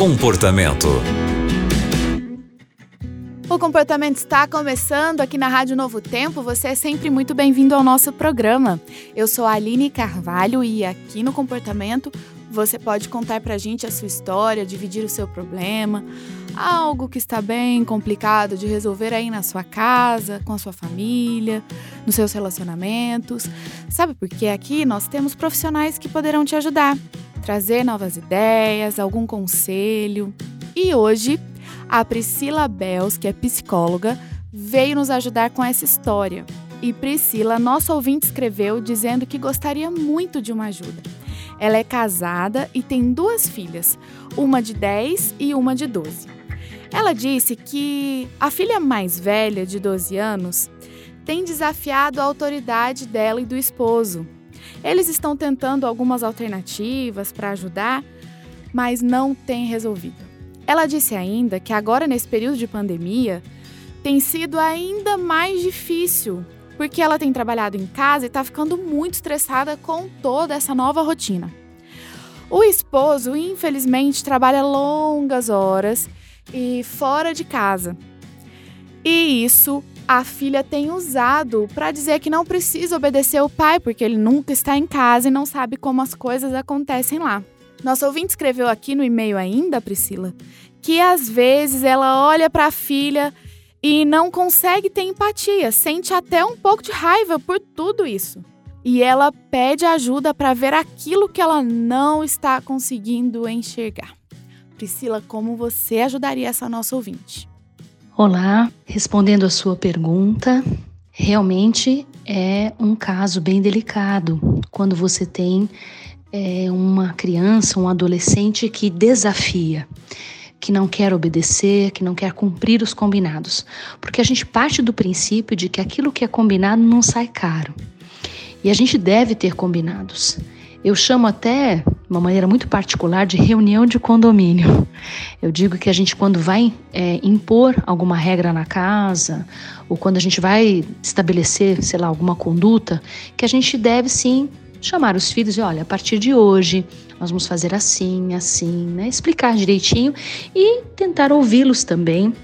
Comportamento. O comportamento está começando aqui na Rádio Novo Tempo. Você é sempre muito bem-vindo ao nosso programa. Eu sou a Aline Carvalho e aqui no Comportamento você pode contar pra gente a sua história, dividir o seu problema, algo que está bem complicado de resolver aí na sua casa, com a sua família, nos seus relacionamentos. Sabe por quê? Aqui nós temos profissionais que poderão te ajudar, trazer novas ideias, algum conselho. E hoje, a Priscila Bels, que é psicóloga, veio nos ajudar com essa história. E Priscila, nosso ouvinte, escreveu dizendo que gostaria muito de uma ajuda. Ela é casada e tem duas filhas, uma de 10 e uma de 12. Ela disse que a filha mais velha, de 12 anos, tem desafiado a autoridade dela e do esposo. Eles estão tentando algumas alternativas para ajudar, mas não tem resolvido. Ela disse ainda que agora, nesse período de pandemia, tem sido ainda mais difícil porque ela tem trabalhado em casa e está ficando muito estressada com toda essa nova rotina. O esposo, infelizmente, trabalha longas horas e fora de casa. E isso a filha tem usado para dizer que não precisa obedecer o pai, porque ele nunca está em casa e não sabe como as coisas acontecem lá. Nosso ouvinte escreveu aqui no e-mail ainda, Priscila, que às vezes ela olha para a filha e não consegue ter empatia, sente até um pouco de raiva por tudo isso. E ela pede ajuda para ver aquilo que ela não está conseguindo enxergar. Priscila, como você ajudaria essa nossa ouvinte? Olá, respondendo a sua pergunta, realmente é um caso bem delicado quando você tem é, uma criança, um adolescente que desafia que não quer obedecer, que não quer cumprir os combinados. Porque a gente parte do princípio de que aquilo que é combinado não sai caro. E a gente deve ter combinados. Eu chamo até, uma maneira muito particular, de reunião de condomínio. Eu digo que a gente, quando vai é, impor alguma regra na casa, ou quando a gente vai estabelecer, sei lá, alguma conduta, que a gente deve sim chamar os filhos e olha, a partir de hoje nós vamos fazer assim, assim, né? Explicar direitinho e tentar ouvi-los também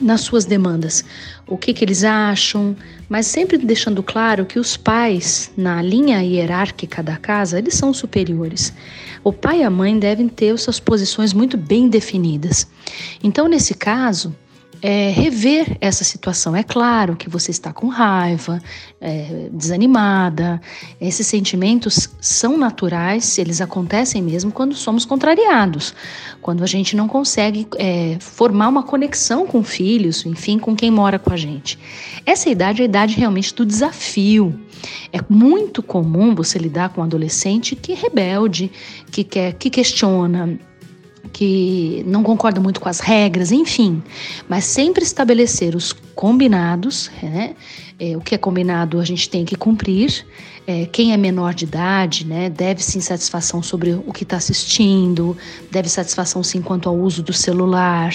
nas suas demandas. O que, que eles acham, mas sempre deixando claro que os pais, na linha hierárquica da casa, eles são superiores. O pai e a mãe devem ter suas posições muito bem definidas. Então, nesse caso, é, rever essa situação. É claro que você está com raiva, é, desanimada. Esses sentimentos são naturais, eles acontecem mesmo quando somos contrariados, quando a gente não consegue é, formar uma conexão com filhos, enfim, com quem mora com a gente. Essa idade é a idade realmente do desafio. É muito comum você lidar com um adolescente que é rebelde, que quer, que questiona que não concorda muito com as regras, enfim, mas sempre estabelecer os combinados, né? É, o que é combinado a gente tem que cumprir. É, quem é menor de idade, né, deve sim satisfação sobre o que está assistindo, deve satisfação sim quanto ao uso do celular.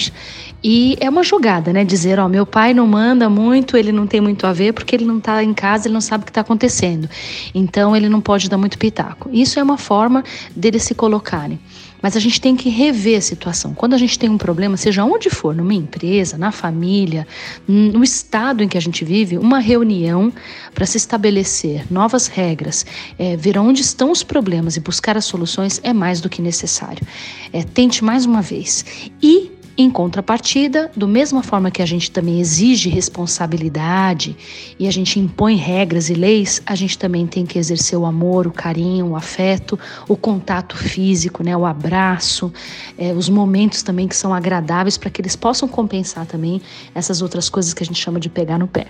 E é uma jogada, né, dizer, ó, meu pai não manda muito, ele não tem muito a ver porque ele não está em casa, ele não sabe o que está acontecendo. Então ele não pode dar muito pitaco. Isso é uma forma deles se colocarem. Mas a gente tem que rever a situação. Quando a gente tem um problema, seja onde for, numa empresa, na família, no estado em que a gente vive, uma reunião para se estabelecer novas regras, é, ver onde estão os problemas e buscar as soluções é mais do que necessário. É, tente mais uma vez. E em contrapartida, do mesma forma que a gente também exige responsabilidade e a gente impõe regras e leis, a gente também tem que exercer o amor, o carinho, o afeto, o contato físico, né, o abraço, é, os momentos também que são agradáveis para que eles possam compensar também essas outras coisas que a gente chama de pegar no pé.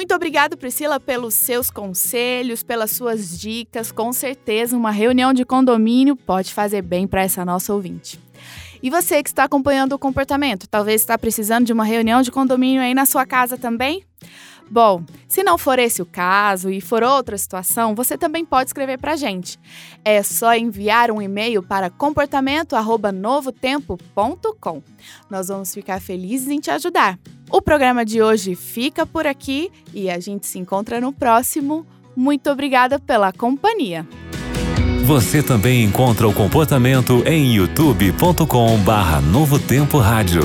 Muito obrigado, Priscila, pelos seus conselhos, pelas suas dicas. Com certeza, uma reunião de condomínio pode fazer bem para essa nossa ouvinte. E você que está acompanhando o comportamento, talvez está precisando de uma reunião de condomínio aí na sua casa também? Bom, se não for esse o caso e for outra situação, você também pode escrever para a gente. É só enviar um e-mail para comportamento@novotempo.com. Nós vamos ficar felizes em te ajudar. O programa de hoje fica por aqui e a gente se encontra no próximo. Muito obrigada pela companhia. Você também encontra o comportamento em youtube.com barra Novo Tempo Rádio.